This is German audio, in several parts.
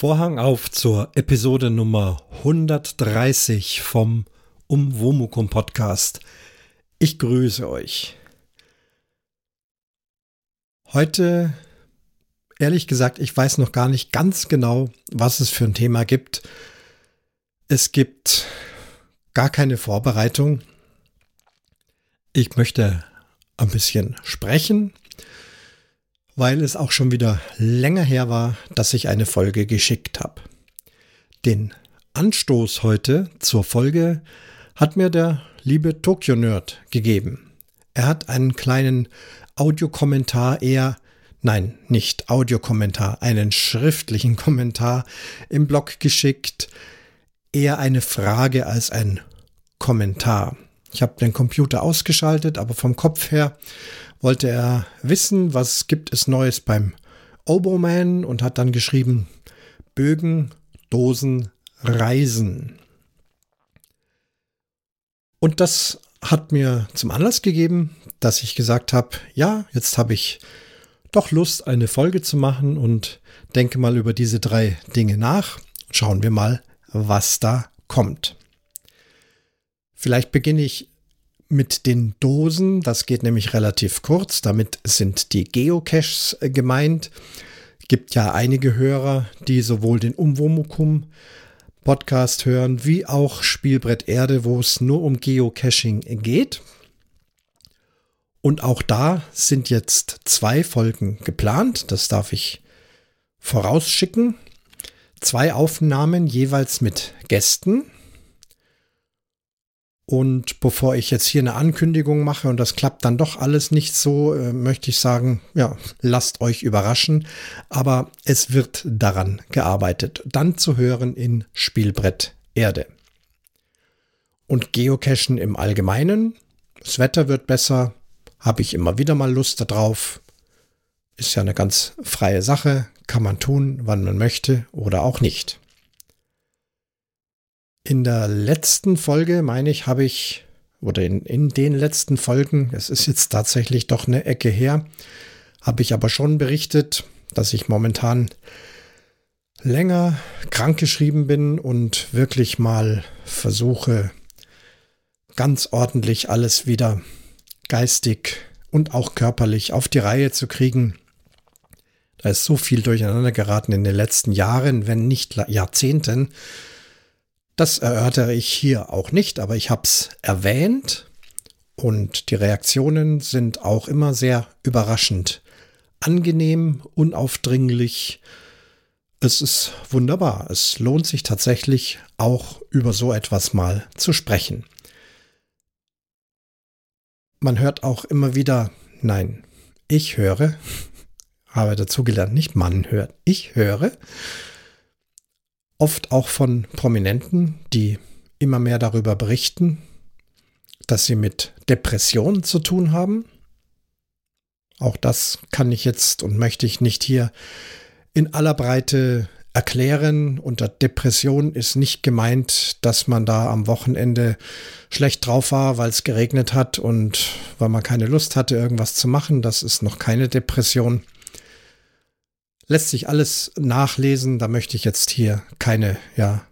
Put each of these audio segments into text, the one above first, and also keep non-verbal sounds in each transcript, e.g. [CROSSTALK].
Vorhang auf zur Episode Nummer 130 vom Umwomukum Podcast. Ich grüße euch. Heute, ehrlich gesagt, ich weiß noch gar nicht ganz genau, was es für ein Thema gibt. Es gibt gar keine Vorbereitung. Ich möchte ein bisschen sprechen, weil es auch schon wieder länger her war, dass ich eine Folge geschickt habe. Den Anstoß heute zur Folge hat mir der liebe Tokyo Nerd gegeben. Er hat einen kleinen Audiokommentar eher, nein, nicht Audiokommentar, einen schriftlichen Kommentar im Blog geschickt, eher eine Frage als ein Kommentar. Ich habe den Computer ausgeschaltet, aber vom Kopf her wollte er wissen, was gibt es Neues beim Oboman und hat dann geschrieben Bögen, Dosen, Reisen. Und das hat mir zum Anlass gegeben, dass ich gesagt habe, ja, jetzt habe ich doch Lust, eine Folge zu machen und denke mal über diese drei Dinge nach. Schauen wir mal, was da kommt. Vielleicht beginne ich mit den Dosen. Das geht nämlich relativ kurz. Damit sind die Geocaches äh, gemeint. Gibt ja einige Hörer, die sowohl den Umwomukum Podcast hören, wie auch Spielbrett Erde, wo es nur um Geocaching geht. Und auch da sind jetzt zwei Folgen geplant. Das darf ich vorausschicken. Zwei Aufnahmen jeweils mit Gästen. Und bevor ich jetzt hier eine Ankündigung mache und das klappt dann doch alles nicht so, äh, möchte ich sagen, ja, lasst euch überraschen. Aber es wird daran gearbeitet. Dann zu hören in Spielbrett Erde. Und Geocachen im Allgemeinen. Das Wetter wird besser. Habe ich immer wieder mal Lust darauf. Ist ja eine ganz freie Sache. Kann man tun, wann man möchte oder auch nicht. In der letzten Folge, meine ich, habe ich, oder in, in den letzten Folgen, es ist jetzt tatsächlich doch eine Ecke her, habe ich aber schon berichtet, dass ich momentan länger krankgeschrieben bin und wirklich mal versuche, ganz ordentlich alles wieder geistig und auch körperlich auf die Reihe zu kriegen. Da ist so viel durcheinander geraten in den letzten Jahren, wenn nicht Jahrzehnten, das erörtere ich hier auch nicht, aber ich habe es erwähnt und die Reaktionen sind auch immer sehr überraschend. Angenehm, unaufdringlich. Es ist wunderbar. Es lohnt sich tatsächlich auch über so etwas mal zu sprechen. Man hört auch immer wieder, nein, ich höre, [LAUGHS] habe dazugelernt, nicht man hört, ich höre oft auch von Prominenten, die immer mehr darüber berichten, dass sie mit Depressionen zu tun haben. Auch das kann ich jetzt und möchte ich nicht hier in aller Breite erklären. Unter Depression ist nicht gemeint, dass man da am Wochenende schlecht drauf war, weil es geregnet hat und weil man keine Lust hatte, irgendwas zu machen. Das ist noch keine Depression. Lässt sich alles nachlesen. Da möchte ich jetzt hier keine, ja,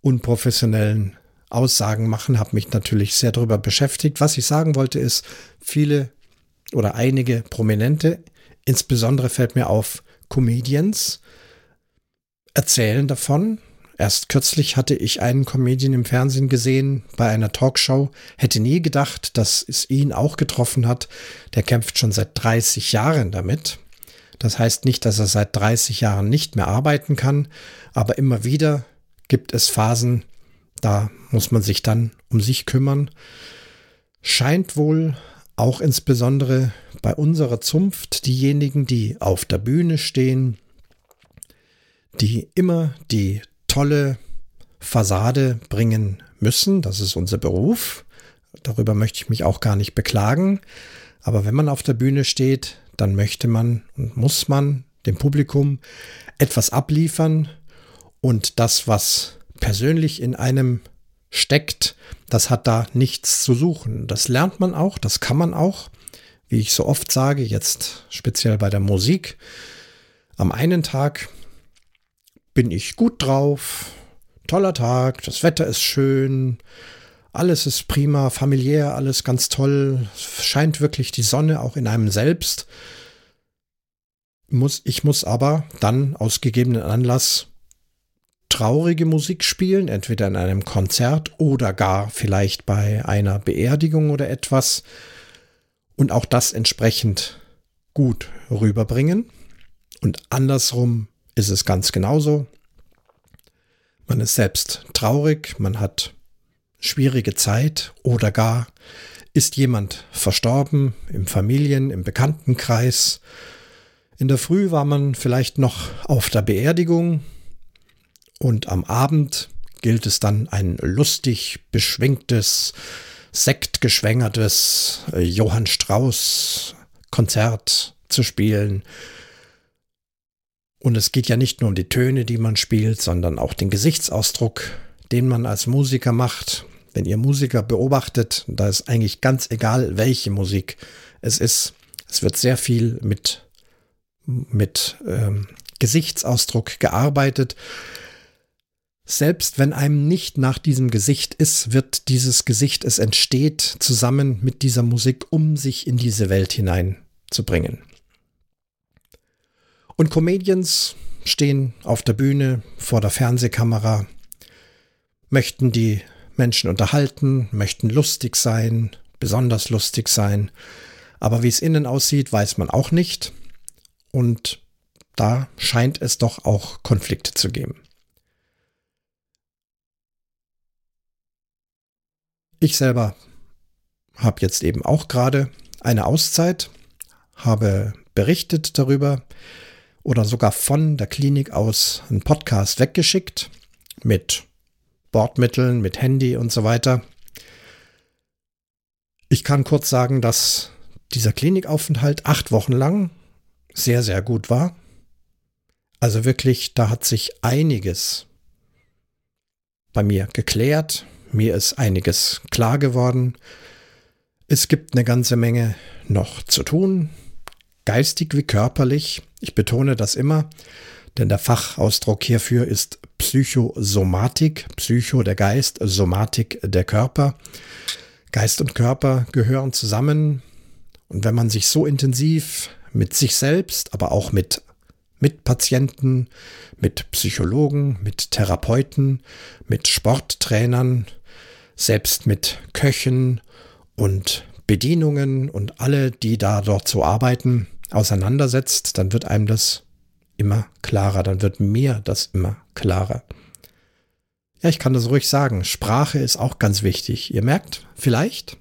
unprofessionellen Aussagen machen. Habe mich natürlich sehr darüber beschäftigt. Was ich sagen wollte ist, viele oder einige Prominente, insbesondere fällt mir auf, Comedians erzählen davon. Erst kürzlich hatte ich einen Comedian im Fernsehen gesehen bei einer Talkshow. Hätte nie gedacht, dass es ihn auch getroffen hat. Der kämpft schon seit 30 Jahren damit. Das heißt nicht, dass er seit 30 Jahren nicht mehr arbeiten kann, aber immer wieder gibt es Phasen, da muss man sich dann um sich kümmern. Scheint wohl auch insbesondere bei unserer Zunft diejenigen, die auf der Bühne stehen, die immer die tolle Fassade bringen müssen. Das ist unser Beruf. Darüber möchte ich mich auch gar nicht beklagen. Aber wenn man auf der Bühne steht, dann möchte man und muss man dem Publikum etwas abliefern und das, was persönlich in einem steckt, das hat da nichts zu suchen. Das lernt man auch, das kann man auch, wie ich so oft sage, jetzt speziell bei der Musik. Am einen Tag bin ich gut drauf, toller Tag, das Wetter ist schön, alles ist prima, familiär, alles ganz toll, scheint wirklich die Sonne auch in einem selbst. Muss, ich muss aber dann aus gegebenen Anlass traurige Musik spielen, entweder in einem Konzert oder gar vielleicht bei einer Beerdigung oder etwas und auch das entsprechend gut rüberbringen. Und andersrum ist es ganz genauso. Man ist selbst traurig, man hat schwierige Zeit oder gar ist jemand verstorben im Familien-, im Bekanntenkreis. In der Früh war man vielleicht noch auf der Beerdigung und am Abend gilt es dann ein lustig beschwingtes, sektgeschwängertes äh, Johann Strauss Konzert zu spielen. Und es geht ja nicht nur um die Töne, die man spielt, sondern auch den Gesichtsausdruck, den man als Musiker macht. Wenn ihr Musiker beobachtet, da ist eigentlich ganz egal, welche Musik es ist. Es wird sehr viel mit, mit ähm, Gesichtsausdruck gearbeitet. Selbst wenn einem nicht nach diesem Gesicht ist, wird dieses Gesicht, es entsteht zusammen mit dieser Musik, um sich in diese Welt hineinzubringen. Und Comedians stehen auf der Bühne vor der Fernsehkamera, möchten die Menschen unterhalten, möchten lustig sein, besonders lustig sein. Aber wie es innen aussieht, weiß man auch nicht. Und da scheint es doch auch Konflikte zu geben. Ich selber habe jetzt eben auch gerade eine Auszeit, habe berichtet darüber oder sogar von der Klinik aus einen Podcast weggeschickt mit Bordmitteln, mit Handy und so weiter. Ich kann kurz sagen, dass dieser Klinikaufenthalt acht Wochen lang sehr, sehr gut war. Also wirklich, da hat sich einiges bei mir geklärt, mir ist einiges klar geworden. Es gibt eine ganze Menge noch zu tun, geistig wie körperlich. Ich betone das immer, denn der Fachausdruck hierfür ist Psychosomatik, Psycho der Geist, Somatik der Körper. Geist und Körper gehören zusammen. Und wenn man sich so intensiv mit sich selbst, aber auch mit mit Patienten, mit Psychologen, mit Therapeuten, mit Sporttrainern, selbst mit Köchen und Bedienungen und alle, die da dort so arbeiten, auseinandersetzt, dann wird einem das immer klarer, dann wird mir das immer klarer. Ja, ich kann das ruhig sagen, Sprache ist auch ganz wichtig. Ihr merkt vielleicht,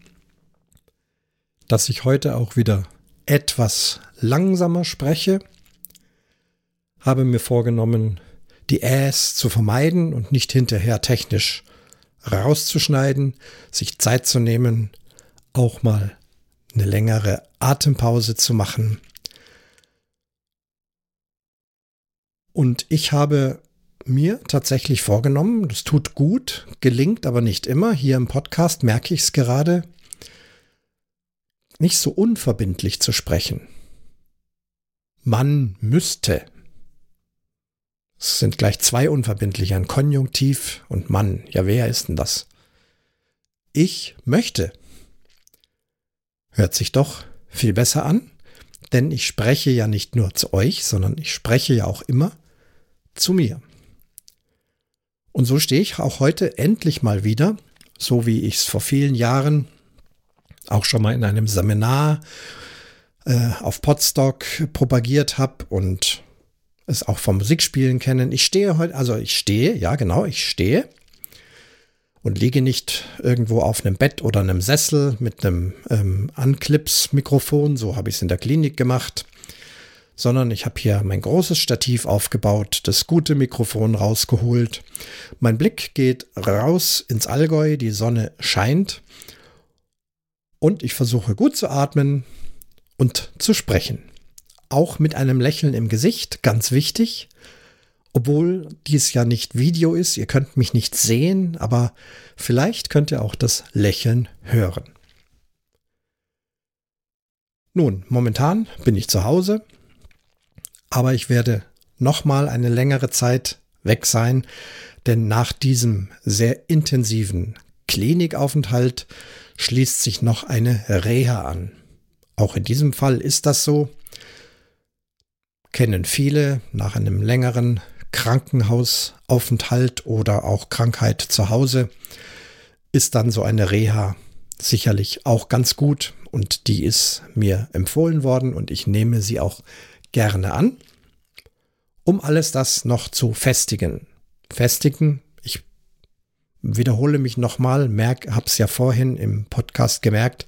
dass ich heute auch wieder etwas langsamer spreche, habe mir vorgenommen, die Äs zu vermeiden und nicht hinterher technisch rauszuschneiden, sich Zeit zu nehmen, auch mal eine längere Atempause zu machen. Und ich habe mir tatsächlich vorgenommen, das tut gut, gelingt aber nicht immer. Hier im Podcast merke ich es gerade, nicht so unverbindlich zu sprechen. Man müsste. Es sind gleich zwei unverbindliche, ein Konjunktiv und Mann. Ja, wer ist denn das? Ich möchte. Hört sich doch viel besser an, denn ich spreche ja nicht nur zu euch, sondern ich spreche ja auch immer zu mir. Und so stehe ich auch heute endlich mal wieder, so wie ich es vor vielen Jahren auch schon mal in einem Seminar äh, auf Podstock propagiert habe und es auch vom Musikspielen kennen. Ich stehe heute, also ich stehe, ja genau, ich stehe und liege nicht irgendwo auf einem Bett oder einem Sessel mit einem ähm, Anklips-Mikrofon, so habe ich es in der Klinik gemacht, sondern ich habe hier mein großes Stativ aufgebaut, das gute Mikrofon rausgeholt. Mein Blick geht raus ins Allgäu, die Sonne scheint und ich versuche gut zu atmen und zu sprechen auch mit einem Lächeln im Gesicht, ganz wichtig. Obwohl dies ja nicht Video ist, ihr könnt mich nicht sehen, aber vielleicht könnt ihr auch das Lächeln hören. Nun, momentan bin ich zu Hause, aber ich werde noch mal eine längere Zeit weg sein, denn nach diesem sehr intensiven Klinikaufenthalt schließt sich noch eine Reha an. Auch in diesem Fall ist das so. Kennen viele nach einem längeren Krankenhausaufenthalt oder auch Krankheit zu Hause ist dann so eine Reha sicherlich auch ganz gut und die ist mir empfohlen worden und ich nehme sie auch gerne an, um alles das noch zu festigen. Festigen, ich wiederhole mich nochmal, habe es ja vorhin im Podcast gemerkt,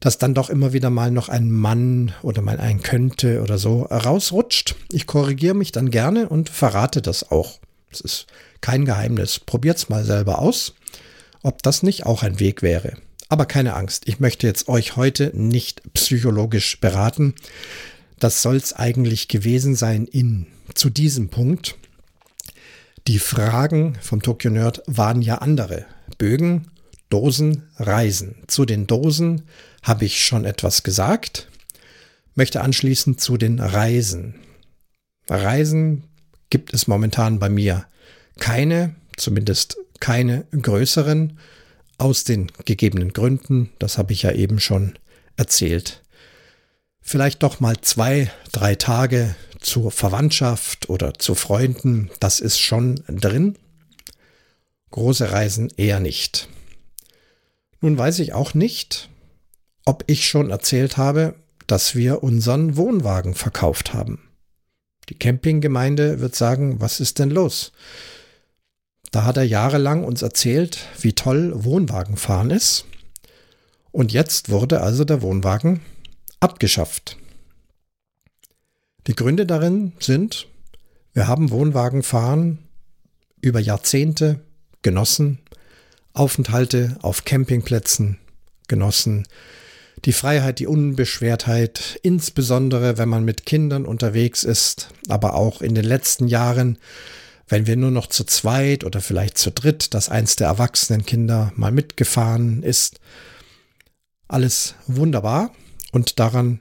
dass dann doch immer wieder mal noch ein Mann oder mal ein könnte oder so rausrutscht. Ich korrigiere mich dann gerne und verrate das auch. Es ist kein Geheimnis. Probiert's mal selber aus, ob das nicht auch ein Weg wäre. Aber keine Angst, ich möchte jetzt euch heute nicht psychologisch beraten. Das soll's eigentlich gewesen sein in zu diesem Punkt. Die Fragen vom Tokyo Nerd waren ja andere. Bögen, Dosen, Reisen. Zu den Dosen habe ich schon etwas gesagt, möchte anschließend zu den Reisen. Reisen gibt es momentan bei mir keine, zumindest keine größeren, aus den gegebenen Gründen, das habe ich ja eben schon erzählt. Vielleicht doch mal zwei, drei Tage zur Verwandtschaft oder zu Freunden, das ist schon drin. Große Reisen eher nicht. Nun weiß ich auch nicht, ob ich schon erzählt habe, dass wir unseren Wohnwagen verkauft haben. Die Campinggemeinde wird sagen, was ist denn los? Da hat er jahrelang uns erzählt, wie toll Wohnwagenfahren ist. Und jetzt wurde also der Wohnwagen abgeschafft. Die Gründe darin sind, wir haben Wohnwagenfahren über Jahrzehnte genossen, Aufenthalte auf Campingplätzen genossen, die Freiheit, die Unbeschwertheit, insbesondere wenn man mit Kindern unterwegs ist, aber auch in den letzten Jahren, wenn wir nur noch zu zweit oder vielleicht zu dritt, dass eins der erwachsenen Kinder mal mitgefahren ist. Alles wunderbar und daran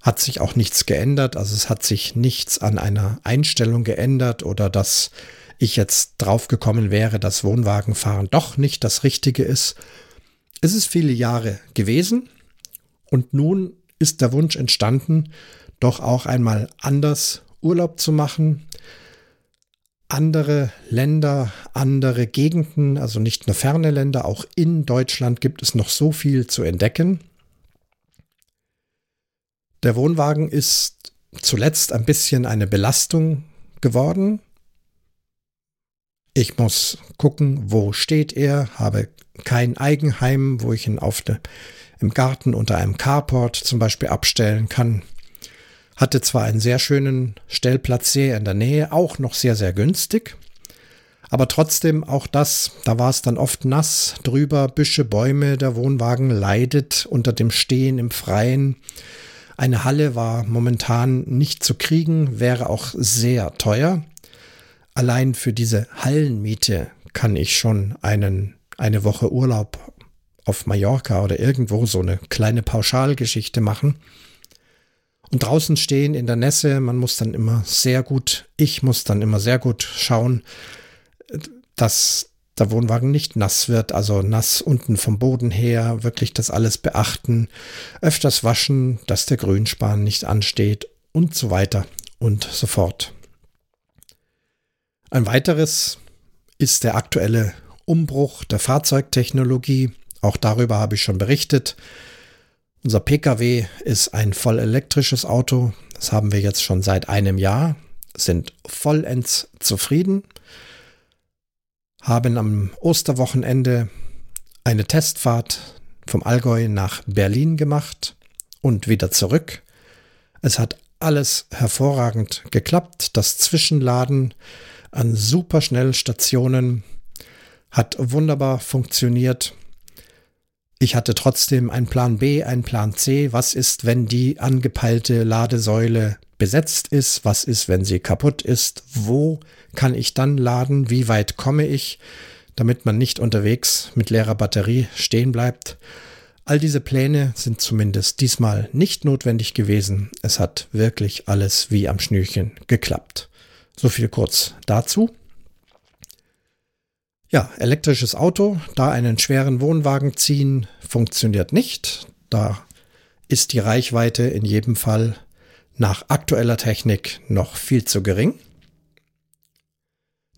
hat sich auch nichts geändert. Also es hat sich nichts an einer Einstellung geändert oder dass ich jetzt draufgekommen wäre, dass Wohnwagenfahren doch nicht das Richtige ist. Es ist viele Jahre gewesen und nun ist der Wunsch entstanden, doch auch einmal anders Urlaub zu machen. Andere Länder, andere Gegenden, also nicht nur ferne Länder, auch in Deutschland gibt es noch so viel zu entdecken. Der Wohnwagen ist zuletzt ein bisschen eine Belastung geworden. Ich muss gucken, wo steht er, habe kein Eigenheim, wo ich ihn auf de, im Garten unter einem Carport zum Beispiel abstellen kann. Hatte zwar einen sehr schönen Stellplatz sehr in der Nähe, auch noch sehr, sehr günstig. Aber trotzdem auch das, da war es dann oft nass, drüber Büsche, Bäume, der Wohnwagen leidet unter dem Stehen im Freien. Eine Halle war momentan nicht zu kriegen, wäre auch sehr teuer. Allein für diese Hallenmiete kann ich schon einen, eine Woche Urlaub auf Mallorca oder irgendwo so eine kleine Pauschalgeschichte machen. Und draußen stehen in der Nässe, man muss dann immer sehr gut, ich muss dann immer sehr gut schauen, dass der Wohnwagen nicht nass wird, also nass unten vom Boden her, wirklich das alles beachten, öfters waschen, dass der Grünspan nicht ansteht und so weiter und so fort. Ein weiteres ist der aktuelle Umbruch der Fahrzeugtechnologie. Auch darüber habe ich schon berichtet. Unser Pkw ist ein voll elektrisches Auto. Das haben wir jetzt schon seit einem Jahr, sind vollends zufrieden, haben am Osterwochenende eine Testfahrt vom Allgäu nach Berlin gemacht und wieder zurück. Es hat alles hervorragend geklappt. Das Zwischenladen an Superschnellstationen hat wunderbar funktioniert. Ich hatte trotzdem einen Plan B, einen Plan C. Was ist, wenn die angepeilte Ladesäule besetzt ist? Was ist, wenn sie kaputt ist? Wo kann ich dann laden? Wie weit komme ich, damit man nicht unterwegs mit leerer Batterie stehen bleibt? All diese Pläne sind zumindest diesmal nicht notwendig gewesen. Es hat wirklich alles wie am Schnürchen geklappt. So viel kurz dazu. Ja, elektrisches Auto, da einen schweren Wohnwagen ziehen, funktioniert nicht. Da ist die Reichweite in jedem Fall nach aktueller Technik noch viel zu gering.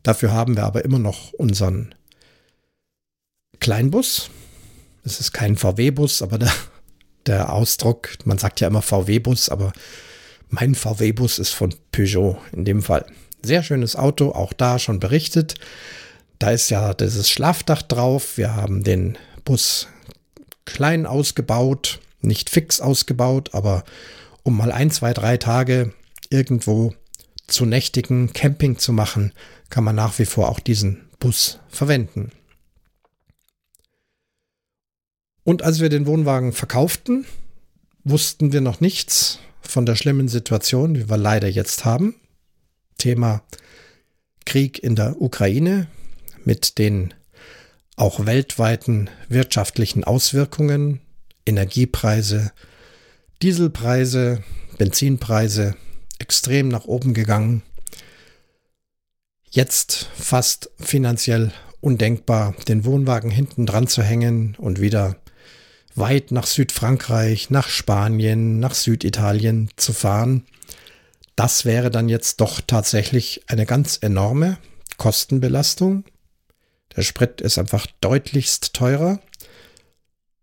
Dafür haben wir aber immer noch unseren Kleinbus. Es ist kein VW-Bus, aber der, der Ausdruck, man sagt ja immer VW-Bus, aber mein VW-Bus ist von Peugeot in dem Fall. Sehr schönes Auto, auch da schon berichtet. Da ist ja dieses Schlafdach drauf. Wir haben den Bus klein ausgebaut, nicht fix ausgebaut, aber um mal ein, zwei, drei Tage irgendwo zu nächtigen, Camping zu machen, kann man nach wie vor auch diesen Bus verwenden. Und als wir den Wohnwagen verkauften, wussten wir noch nichts von der schlimmen Situation, die wir leider jetzt haben. Thema Krieg in der Ukraine mit den auch weltweiten wirtschaftlichen Auswirkungen, Energiepreise, Dieselpreise, Benzinpreise extrem nach oben gegangen. Jetzt fast finanziell undenkbar, den Wohnwagen hinten dran zu hängen und wieder weit nach Südfrankreich, nach Spanien, nach Süditalien zu fahren. Das wäre dann jetzt doch tatsächlich eine ganz enorme Kostenbelastung. Der Sprit ist einfach deutlichst teurer.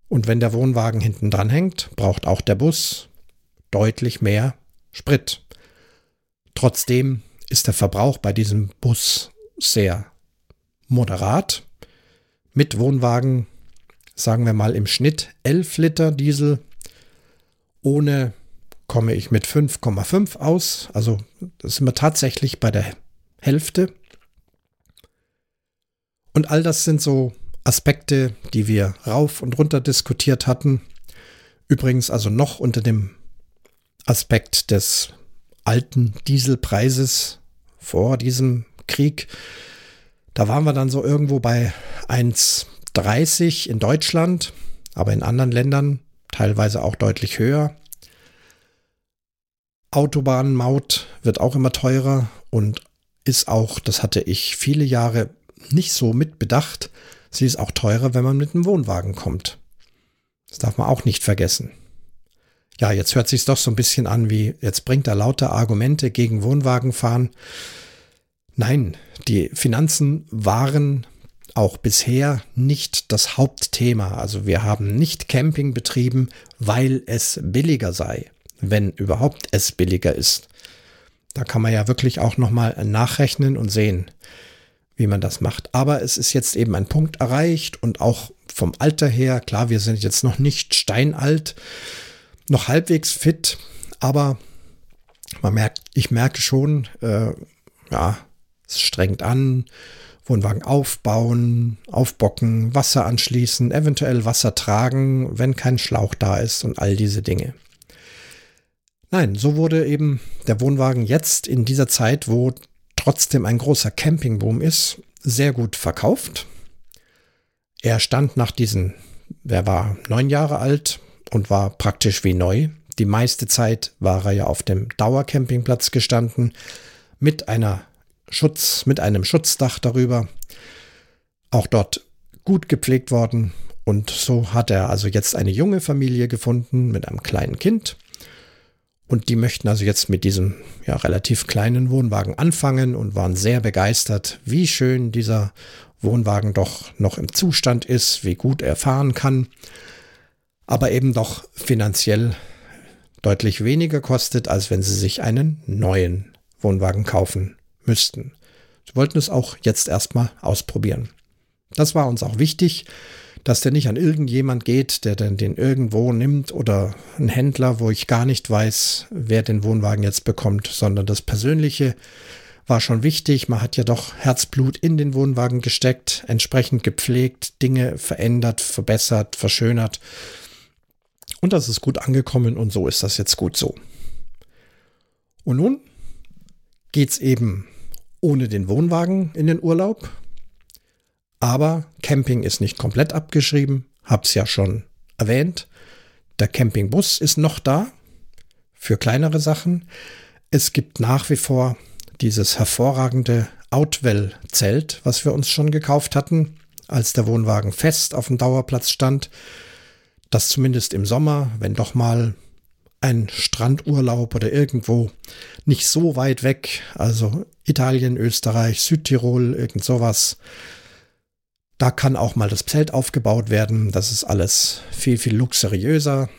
Und wenn der Wohnwagen hinten dran hängt, braucht auch der Bus deutlich mehr Sprit. Trotzdem ist der Verbrauch bei diesem Bus sehr moderat. Mit Wohnwagen, sagen wir mal im Schnitt 11 Liter Diesel. Ohne komme ich mit 5,5 aus. Also sind wir tatsächlich bei der Hälfte. Und all das sind so Aspekte, die wir rauf und runter diskutiert hatten. Übrigens also noch unter dem Aspekt des alten Dieselpreises vor diesem Krieg. Da waren wir dann so irgendwo bei 1,30 in Deutschland, aber in anderen Ländern teilweise auch deutlich höher. Autobahnmaut wird auch immer teurer und ist auch, das hatte ich viele Jahre nicht so mitbedacht, sie ist auch teurer, wenn man mit einem Wohnwagen kommt. Das darf man auch nicht vergessen. Ja, jetzt hört sich doch so ein bisschen an wie, jetzt bringt er lauter Argumente gegen Wohnwagenfahren. Nein, die Finanzen waren auch bisher nicht das Hauptthema. Also wir haben nicht Camping betrieben, weil es billiger sei, wenn überhaupt es billiger ist. Da kann man ja wirklich auch nochmal nachrechnen und sehen, wie man das macht. Aber es ist jetzt eben ein Punkt erreicht und auch vom Alter her, klar, wir sind jetzt noch nicht steinalt, noch halbwegs fit, aber man merkt, ich merke schon, äh, ja, es strengt an, Wohnwagen aufbauen, aufbocken, Wasser anschließen, eventuell Wasser tragen, wenn kein Schlauch da ist und all diese Dinge. Nein, so wurde eben der Wohnwagen jetzt in dieser Zeit, wo trotzdem ein großer Campingboom ist, sehr gut verkauft. Er stand nach diesen, er war neun Jahre alt, und war praktisch wie neu. Die meiste Zeit war er ja auf dem Dauercampingplatz gestanden mit einer Schutz, mit einem Schutzdach darüber. Auch dort gut gepflegt worden. Und so hat er also jetzt eine junge Familie gefunden mit einem kleinen Kind. Und die möchten also jetzt mit diesem ja, relativ kleinen Wohnwagen anfangen und waren sehr begeistert, wie schön dieser Wohnwagen doch noch im Zustand ist, wie gut er fahren kann aber eben doch finanziell deutlich weniger kostet, als wenn sie sich einen neuen Wohnwagen kaufen müssten. Sie wollten es auch jetzt erstmal ausprobieren. Das war uns auch wichtig, dass der nicht an irgendjemand geht, der dann den irgendwo nimmt oder ein Händler, wo ich gar nicht weiß, wer den Wohnwagen jetzt bekommt, sondern das Persönliche war schon wichtig. Man hat ja doch Herzblut in den Wohnwagen gesteckt, entsprechend gepflegt, Dinge verändert, verbessert, verschönert. Und das ist gut angekommen und so ist das jetzt gut so. Und nun geht es eben ohne den Wohnwagen in den Urlaub. Aber Camping ist nicht komplett abgeschrieben, hab's ja schon erwähnt. Der Campingbus ist noch da für kleinere Sachen. Es gibt nach wie vor dieses hervorragende Outwell-Zelt, was wir uns schon gekauft hatten, als der Wohnwagen fest auf dem Dauerplatz stand. Das zumindest im Sommer, wenn doch mal ein Strandurlaub oder irgendwo nicht so weit weg, also Italien, Österreich, Südtirol, irgend sowas. Da kann auch mal das Zelt aufgebaut werden. Das ist alles viel, viel luxuriöser.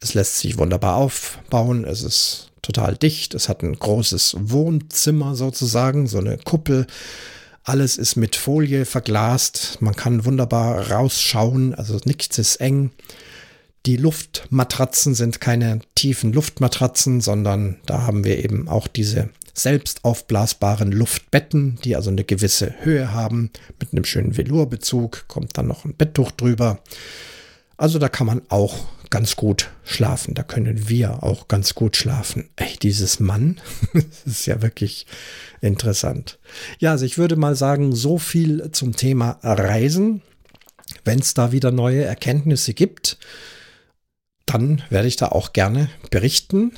Es lässt sich wunderbar aufbauen. Es ist total dicht. Es hat ein großes Wohnzimmer sozusagen, so eine Kuppel. Alles ist mit Folie verglast. Man kann wunderbar rausschauen. Also nichts ist eng. Die Luftmatratzen sind keine tiefen Luftmatratzen, sondern da haben wir eben auch diese selbst aufblasbaren Luftbetten, die also eine gewisse Höhe haben, mit einem schönen Velourbezug, kommt dann noch ein Betttuch drüber. Also da kann man auch ganz gut schlafen. Da können wir auch ganz gut schlafen. Ey, dieses Mann, [LAUGHS] das ist ja wirklich interessant. Ja, also ich würde mal sagen, so viel zum Thema Reisen. Wenn es da wieder neue Erkenntnisse gibt, dann werde ich da auch gerne berichten.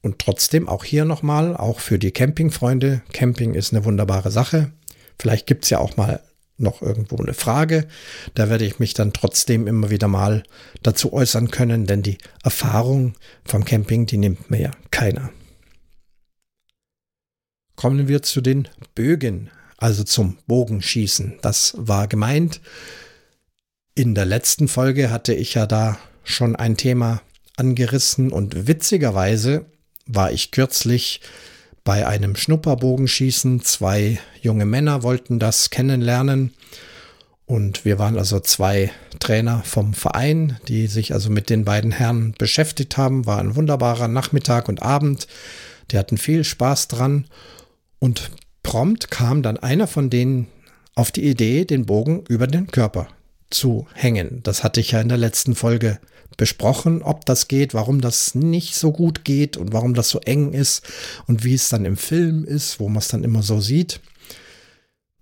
Und trotzdem auch hier nochmal, auch für die Campingfreunde, Camping ist eine wunderbare Sache. Vielleicht gibt es ja auch mal noch irgendwo eine Frage. Da werde ich mich dann trotzdem immer wieder mal dazu äußern können, denn die Erfahrung vom Camping, die nimmt mir ja keiner. Kommen wir zu den Bögen, also zum Bogenschießen. Das war gemeint. In der letzten Folge hatte ich ja da schon ein Thema angerissen und witzigerweise war ich kürzlich bei einem Schnupperbogenschießen. Zwei junge Männer wollten das kennenlernen. Und wir waren also zwei Trainer vom Verein, die sich also mit den beiden Herren beschäftigt haben. War ein wunderbarer Nachmittag und Abend. Die hatten viel Spaß dran. Und prompt kam dann einer von denen auf die Idee, den Bogen über den Körper zu hängen. Das hatte ich ja in der letzten Folge besprochen, ob das geht, warum das nicht so gut geht und warum das so eng ist und wie es dann im Film ist, wo man es dann immer so sieht.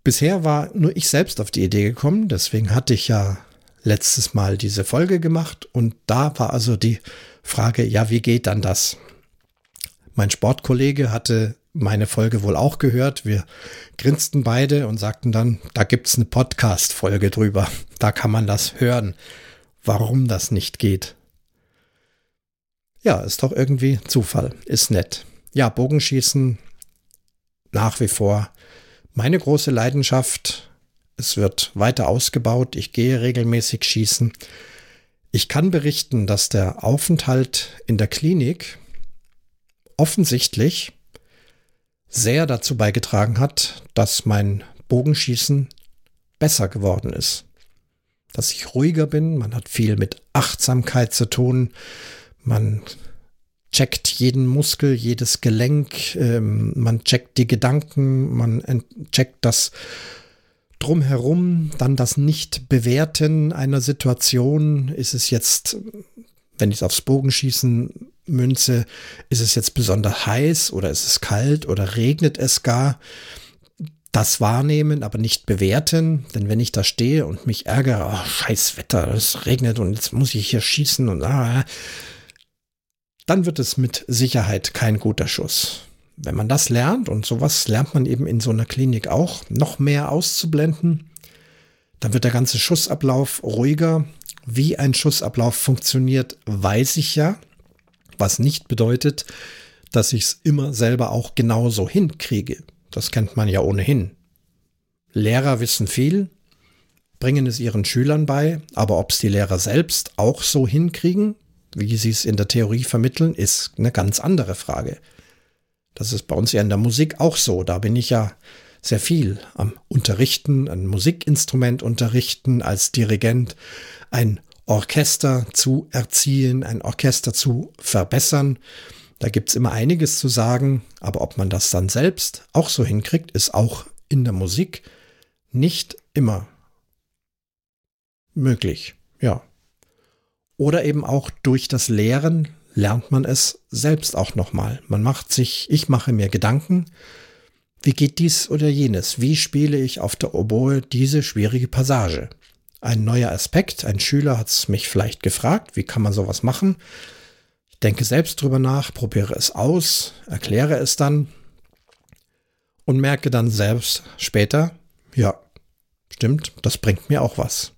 Bisher war nur ich selbst auf die Idee gekommen, deswegen hatte ich ja letztes Mal diese Folge gemacht und da war also die Frage, ja, wie geht dann das? Mein Sportkollege hatte meine Folge wohl auch gehört. Wir grinsten beide und sagten dann, da gibt es eine Podcast-Folge drüber. Da kann man das hören warum das nicht geht. Ja, ist doch irgendwie Zufall. Ist nett. Ja, Bogenschießen nach wie vor meine große Leidenschaft. Es wird weiter ausgebaut. Ich gehe regelmäßig schießen. Ich kann berichten, dass der Aufenthalt in der Klinik offensichtlich sehr dazu beigetragen hat, dass mein Bogenschießen besser geworden ist dass ich ruhiger bin. Man hat viel mit Achtsamkeit zu tun. Man checkt jeden Muskel, jedes Gelenk. Ähm, man checkt die Gedanken. Man checkt das drumherum. Dann das Nicht-Bewerten einer Situation. Ist es jetzt, wenn ich es aufs Bogenschießen münze, ist es jetzt besonders heiß oder ist es kalt oder regnet es gar? das wahrnehmen, aber nicht bewerten. Denn wenn ich da stehe und mich ärgere, oh, scheiß Wetter, es regnet und jetzt muss ich hier schießen und ah, dann wird es mit Sicherheit kein guter Schuss. Wenn man das lernt, und sowas lernt man eben in so einer Klinik auch, noch mehr auszublenden, dann wird der ganze Schussablauf ruhiger. Wie ein Schussablauf funktioniert, weiß ich ja, was nicht bedeutet, dass ich es immer selber auch genauso hinkriege. Das kennt man ja ohnehin. Lehrer wissen viel, bringen es ihren Schülern bei, aber ob es die Lehrer selbst auch so hinkriegen, wie sie es in der Theorie vermitteln, ist eine ganz andere Frage. Das ist bei uns ja in der Musik auch so. Da bin ich ja sehr viel am Unterrichten, ein Musikinstrument unterrichten, als Dirigent ein Orchester zu erziehen, ein Orchester zu verbessern. Da gibt es immer einiges zu sagen, aber ob man das dann selbst auch so hinkriegt, ist auch in der Musik nicht immer möglich. Ja. Oder eben auch durch das Lehren lernt man es selbst auch nochmal. Man macht sich, ich mache mir Gedanken, wie geht dies oder jenes? Wie spiele ich auf der Oboe diese schwierige Passage? Ein neuer Aspekt, ein Schüler hat es mich vielleicht gefragt, wie kann man sowas machen? denke selbst drüber nach, probiere es aus, erkläre es dann. und merke dann selbst später, ja, stimmt, das bringt mir auch was.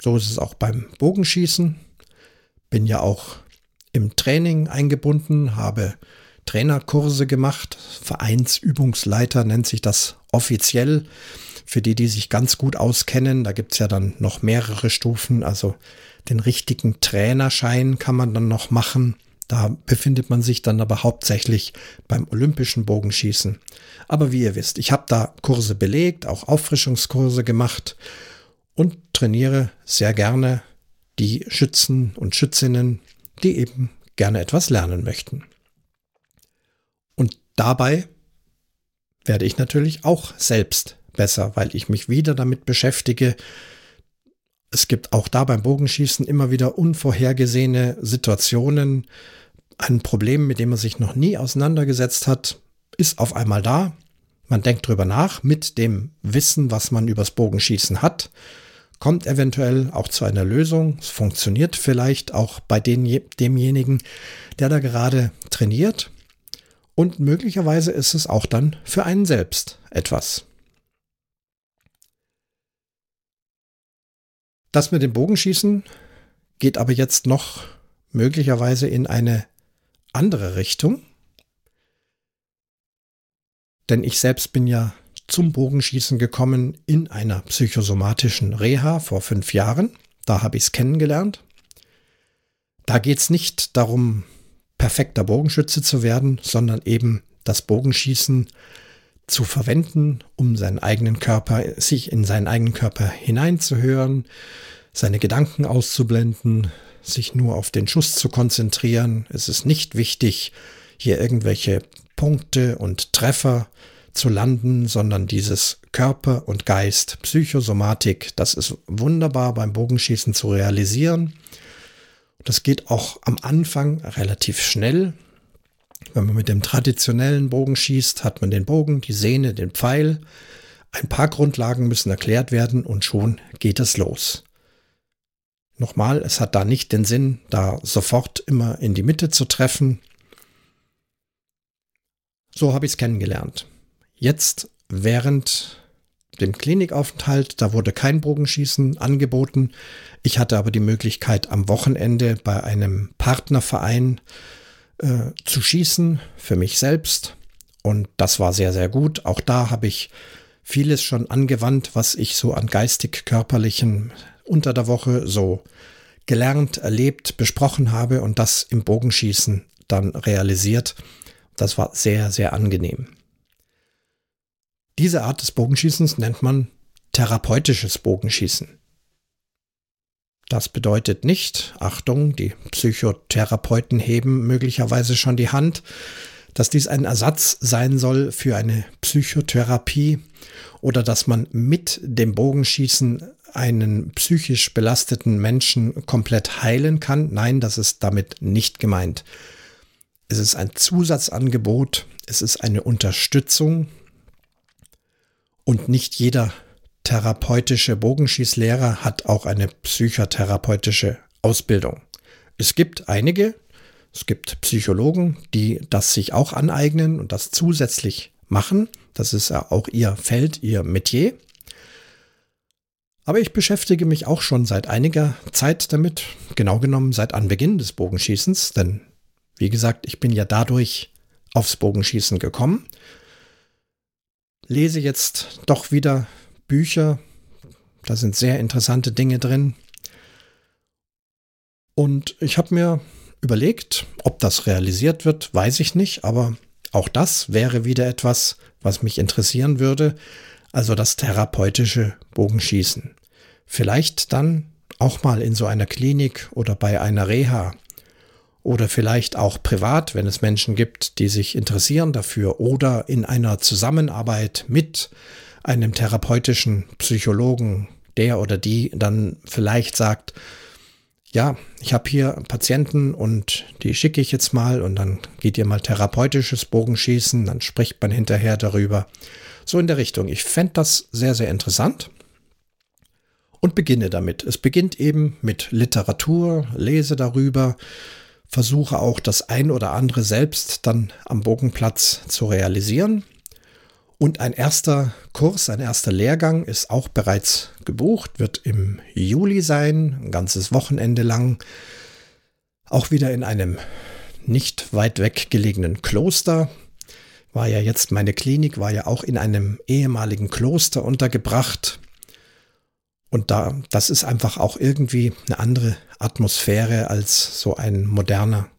So ist es auch beim Bogenschießen. Bin ja auch im Training eingebunden, habe Trainerkurse gemacht. Vereinsübungsleiter nennt sich das offiziell. Für die, die sich ganz gut auskennen, da gibt es ja dann noch mehrere Stufen. Also den richtigen Trainerschein kann man dann noch machen. Da befindet man sich dann aber hauptsächlich beim olympischen Bogenschießen. Aber wie ihr wisst, ich habe da Kurse belegt, auch Auffrischungskurse gemacht und trainiere sehr gerne die Schützen und Schützinnen, die eben gerne etwas lernen möchten. Und dabei werde ich natürlich auch selbst besser, weil ich mich wieder damit beschäftige. Es gibt auch da beim Bogenschießen immer wieder unvorhergesehene Situationen, ein Problem, mit dem man sich noch nie auseinandergesetzt hat, ist auf einmal da. Man denkt drüber nach mit dem Wissen, was man übers Bogenschießen hat, kommt eventuell auch zu einer Lösung. Es funktioniert vielleicht auch bei den, demjenigen, der da gerade trainiert. Und möglicherweise ist es auch dann für einen selbst etwas. Das mit dem Bogenschießen geht aber jetzt noch möglicherweise in eine andere Richtung. Denn ich selbst bin ja zum Bogenschießen gekommen in einer psychosomatischen Reha vor fünf Jahren. Da habe ich es kennengelernt. Da geht es nicht darum, perfekter Bogenschütze zu werden, sondern eben das Bogenschießen zu verwenden, um seinen eigenen Körper, sich in seinen eigenen Körper hineinzuhören, seine Gedanken auszublenden, sich nur auf den Schuss zu konzentrieren. Es ist nicht wichtig, hier irgendwelche Punkte und Treffer zu landen, sondern dieses Körper und Geist, Psychosomatik, das ist wunderbar beim Bogenschießen zu realisieren. Das geht auch am Anfang relativ schnell. Wenn man mit dem traditionellen Bogen schießt, hat man den Bogen, die Sehne, den Pfeil. Ein paar Grundlagen müssen erklärt werden und schon geht es los. Nochmal, es hat da nicht den Sinn, da sofort immer in die Mitte zu treffen. So habe ich es kennengelernt. Jetzt während dem Klinikaufenthalt, da wurde kein Bogenschießen angeboten. Ich hatte aber die Möglichkeit, am Wochenende bei einem Partnerverein äh, zu schießen, für mich selbst. Und das war sehr, sehr gut. Auch da habe ich vieles schon angewandt, was ich so an geistig-körperlichen unter der Woche so gelernt, erlebt, besprochen habe und das im Bogenschießen dann realisiert. Das war sehr, sehr angenehm. Diese Art des Bogenschießens nennt man therapeutisches Bogenschießen. Das bedeutet nicht, Achtung, die Psychotherapeuten heben möglicherweise schon die Hand, dass dies ein Ersatz sein soll für eine Psychotherapie oder dass man mit dem Bogenschießen einen psychisch belasteten Menschen komplett heilen kann. Nein, das ist damit nicht gemeint. Es ist ein Zusatzangebot, es ist eine Unterstützung und nicht jeder therapeutische Bogenschießlehrer hat auch eine psychotherapeutische Ausbildung. Es gibt einige, es gibt Psychologen, die das sich auch aneignen und das zusätzlich machen. Das ist ja auch ihr Feld, ihr Metier. Aber ich beschäftige mich auch schon seit einiger Zeit damit, genau genommen seit Anbeginn des Bogenschießens, denn wie gesagt, ich bin ja dadurch aufs Bogenschießen gekommen. Lese jetzt doch wieder Bücher, da sind sehr interessante Dinge drin. Und ich habe mir überlegt, ob das realisiert wird, weiß ich nicht, aber auch das wäre wieder etwas, was mich interessieren würde, also das therapeutische Bogenschießen. Vielleicht dann auch mal in so einer Klinik oder bei einer Reha oder vielleicht auch privat, wenn es Menschen gibt, die sich interessieren dafür oder in einer Zusammenarbeit mit einem therapeutischen Psychologen, der oder die dann vielleicht sagt, ja, ich habe hier Patienten und die schicke ich jetzt mal und dann geht ihr mal therapeutisches Bogenschießen, dann spricht man hinterher darüber. So in der Richtung. Ich fände das sehr, sehr interessant und beginne damit. Es beginnt eben mit Literatur, lese darüber, versuche auch das ein oder andere selbst dann am Bogenplatz zu realisieren Und ein erster Kurs, ein erster Lehrgang ist auch bereits gebucht, wird im Juli sein, ein ganzes Wochenende lang. Auch wieder in einem nicht weit weg gelegenen Kloster. War ja jetzt meine Klinik, war ja auch in einem ehemaligen Kloster untergebracht. Und da, das ist einfach auch irgendwie eine andere Atmosphäre als so ein moderner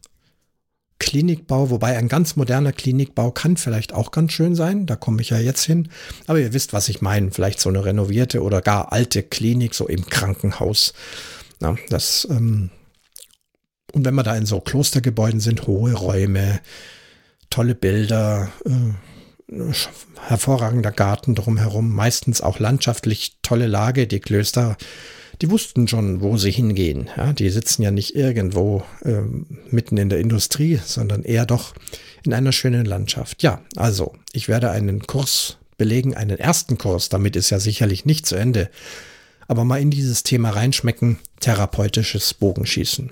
Klinikbau, wobei ein ganz moderner Klinikbau kann vielleicht auch ganz schön sein, da komme ich ja jetzt hin. Aber ihr wisst, was ich meine, vielleicht so eine renovierte oder gar alte Klinik, so im Krankenhaus. Na, das, ähm, und wenn wir da in so Klostergebäuden sind, hohe Räume, tolle Bilder, äh, hervorragender Garten drumherum, meistens auch landschaftlich tolle Lage, die Klöster die wussten schon, wo sie hingehen. Ja, die sitzen ja nicht irgendwo äh, mitten in der Industrie, sondern eher doch in einer schönen Landschaft. Ja, also, ich werde einen Kurs belegen, einen ersten Kurs, damit ist ja sicherlich nicht zu Ende, aber mal in dieses Thema reinschmecken, therapeutisches Bogenschießen.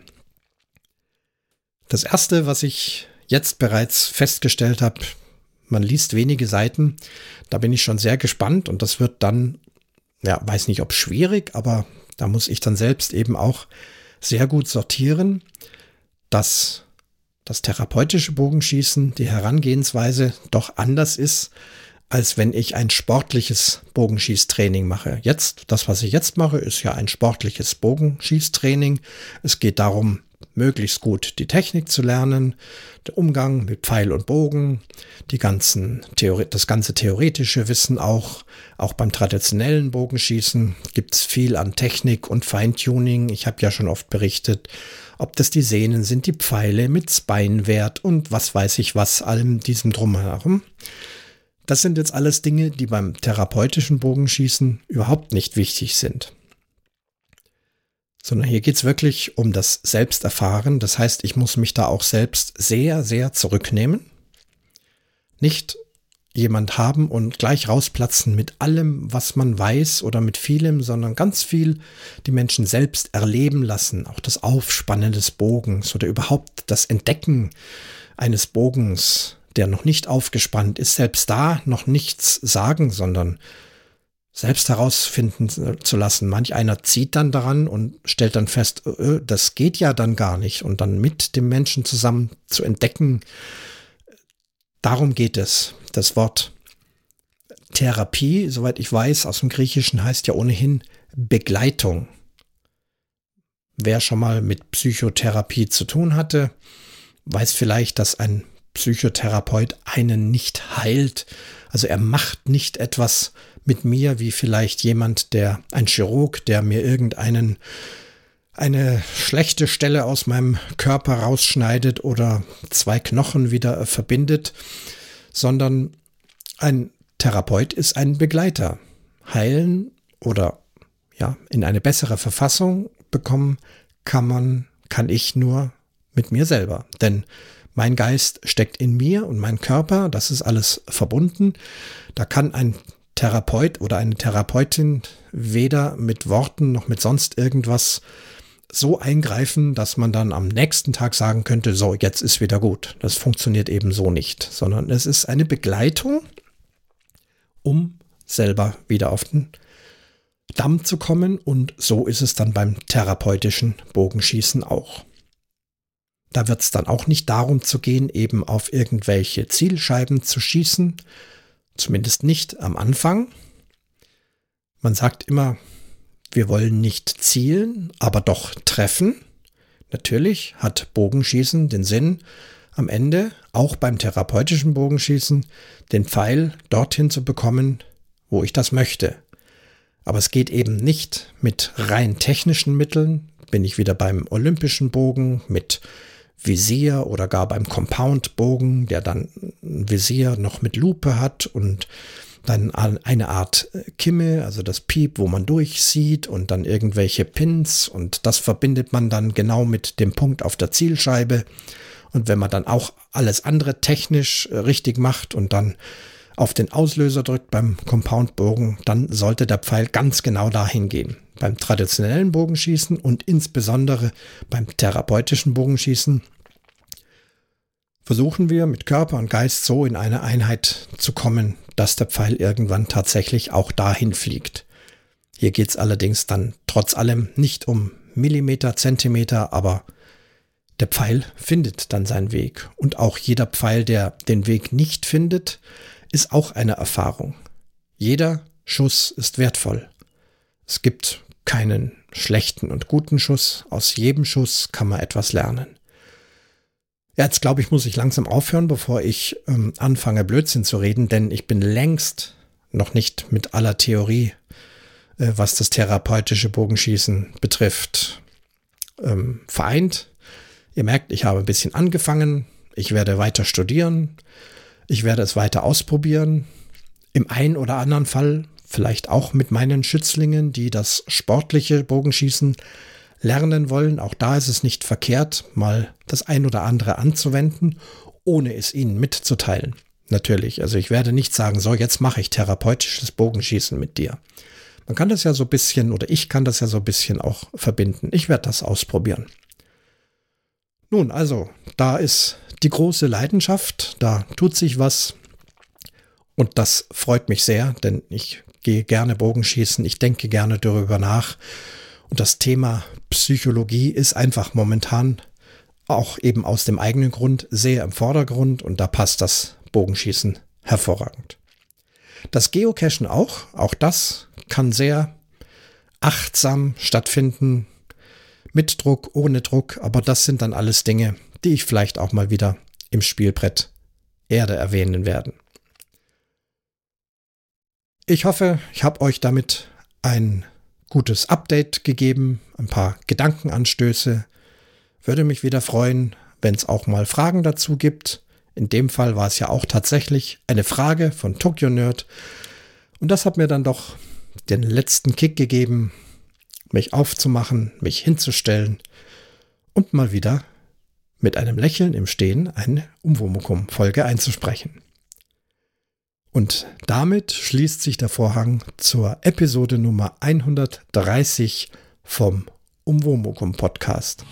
Das erste, was ich jetzt bereits festgestellt habe, man liest wenige Seiten, da bin ich schon sehr gespannt und das wird dann, ja, weiß nicht ob schwierig, aber da muss ich dann selbst eben auch sehr gut sortieren, dass das therapeutische Bogenschießen, die Herangehensweise doch anders ist, als wenn ich ein sportliches Bogenschießtraining mache. Jetzt, das, was ich jetzt mache, ist ja ein sportliches Bogenschießtraining. Es geht darum, möglichst gut die Technik zu lernen, der Umgang mit Pfeil und Bogen, die ganzen Theori das ganze theoretische Wissen auch. Auch beim traditionellen Bogenschießen gibt es viel an Technik und Feintuning. Ich habe ja schon oft berichtet, ob das die Sehnen sind, die Pfeile mit Spinewert und was weiß ich was, allem diesem drumherum. Das sind jetzt alles Dinge, die beim therapeutischen Bogenschießen überhaupt nicht wichtig sind sondern hier geht es wirklich um das Selbsterfahren. Das heißt, ich muss mich da auch selbst sehr, sehr zurücknehmen. Nicht jemand haben und gleich rausplatzen mit allem, was man weiß oder mit vielem, sondern ganz viel die Menschen selbst erleben lassen. Auch das Aufspannen des Bogens oder überhaupt das Entdecken eines Bogens, der noch nicht aufgespannt ist, selbst da noch nichts sagen, sondern selbst herausfinden zu lassen. Manch einer zieht dann daran und stellt dann fest, äh, das geht ja dann gar nicht. Und dann mit dem Menschen zusammen zu entdecken, darum geht es. Das Wort Therapie, soweit ich weiß, aus dem Griechischen heißt ja ohnehin Begleitung. Wer schon mal mit Psychotherapie zu tun hatte, weiß vielleicht, dass ein Psychotherapeut einen nicht heilt. Also er macht nicht etwas, mit mir wie vielleicht jemand, der ein Chirurg, der mir irgendeinen eine schlechte Stelle aus meinem Körper rausschneidet oder zwei Knochen wieder verbindet, sondern ein Therapeut ist ein Begleiter. Heilen oder ja, in eine bessere Verfassung bekommen kann man, kann ich nur mit mir selber. Denn mein Geist steckt in mir und mein Körper, das ist alles verbunden. Da kann ein Therapeut oder eine Therapeutin weder mit Worten noch mit sonst irgendwas so eingreifen, dass man dann am nächsten Tag sagen könnte, so, jetzt ist wieder gut. Das funktioniert eben so nicht, sondern es ist eine Begleitung, um selber wieder auf den Damm zu kommen und so ist es dann beim therapeutischen Bogenschießen auch. Da wird es dann auch nicht darum zu gehen, eben auf irgendwelche Zielscheiben zu schießen, Zumindest nicht am Anfang. Man sagt immer, wir wollen nicht zielen, aber doch treffen. Natürlich hat Bogenschießen den Sinn, am Ende, auch beim therapeutischen Bogenschießen, den Pfeil dorthin zu bekommen, wo ich das möchte. Aber es geht eben nicht mit rein technischen Mitteln, bin ich wieder beim olympischen Bogen mit Visier oder gar beim Compound-Bogen, der dann ein Visier noch mit Lupe hat und dann eine Art äh, Kimme, also das Piep, wo man durchsieht und dann irgendwelche Pins und das verbindet man dann genau mit dem Punkt auf der Zielscheibe. Und wenn man dann auch alles andere technisch äh, richtig macht und dann auf den Auslöser drückt beim Compound-Bogen, dann sollte der Pfeil ganz genau dahin gehen. Beim traditionellen Bogenschießen und insbesondere beim therapeutischen Bogenschießen versuchen wir mit Körper und Geist so in eine Einheit zu kommen, dass der Pfeil irgendwann tatsächlich auch dahin fliegt. Hier geht es allerdings dann trotz allem nicht um Millimeter, Zentimeter, aber der Pfeil findet dann seinen Weg. Und auch jeder Pfeil, der den Weg nicht findet, ist auch eine Erfahrung. Jeder Schuss ist wertvoll. Es gibt keinen schlechten und guten Schuss. Aus jedem Schuss kann man etwas lernen. Ja, jetzt glaube ich, muss ich langsam aufhören, bevor ich ähm, anfange, Blödsinn zu reden, denn ich bin längst noch nicht mit aller Theorie, äh, was das therapeutische Bogenschießen betrifft, ähm, vereint. Ihr merkt, ich habe ein bisschen angefangen. Ich werde weiter studieren. Ich werde es weiter ausprobieren. Im einen oder anderen Fall vielleicht auch mit meinen Schützlingen, die das sportliche Bogenschießen lernen wollen. Auch da ist es nicht verkehrt, mal das ein oder andere anzuwenden, ohne es ihnen mitzuteilen. Natürlich, also ich werde nicht sagen, so jetzt mache ich therapeutisches Bogenschießen mit dir. Man kann das ja so ein bisschen, oder ich kann das ja so ein bisschen auch verbinden. Ich werde das ausprobieren. Nun, also, da ist die große Leidenschaft, da tut sich was. Und das freut mich sehr, denn ich gehe gerne Bogenschießen, ich denke gerne darüber nach. Und das Thema Psychologie ist einfach momentan auch eben aus dem eigenen Grund sehr im Vordergrund und da passt das Bogenschießen hervorragend. Das Geocachen auch, auch das kann sehr achtsam stattfinden, mit Druck, ohne Druck, aber das sind dann alles Dinge, die ich vielleicht auch mal wieder im Spielbrett Erde erwähnen werden. Ich hoffe, ich habe euch damit ein gutes Update gegeben, ein paar Gedankenanstöße. Würde mich wieder freuen, wenn es auch mal Fragen dazu gibt. In dem Fall war es ja auch tatsächlich eine Frage von Tokyo Nerd. Und das hat mir dann doch den letzten Kick gegeben, mich aufzumachen, mich hinzustellen und mal wieder mit einem Lächeln im Stehen eine Umwomukum-Folge einzusprechen. Und damit schließt sich der Vorhang zur Episode Nummer 130 vom Umwomukum Podcast.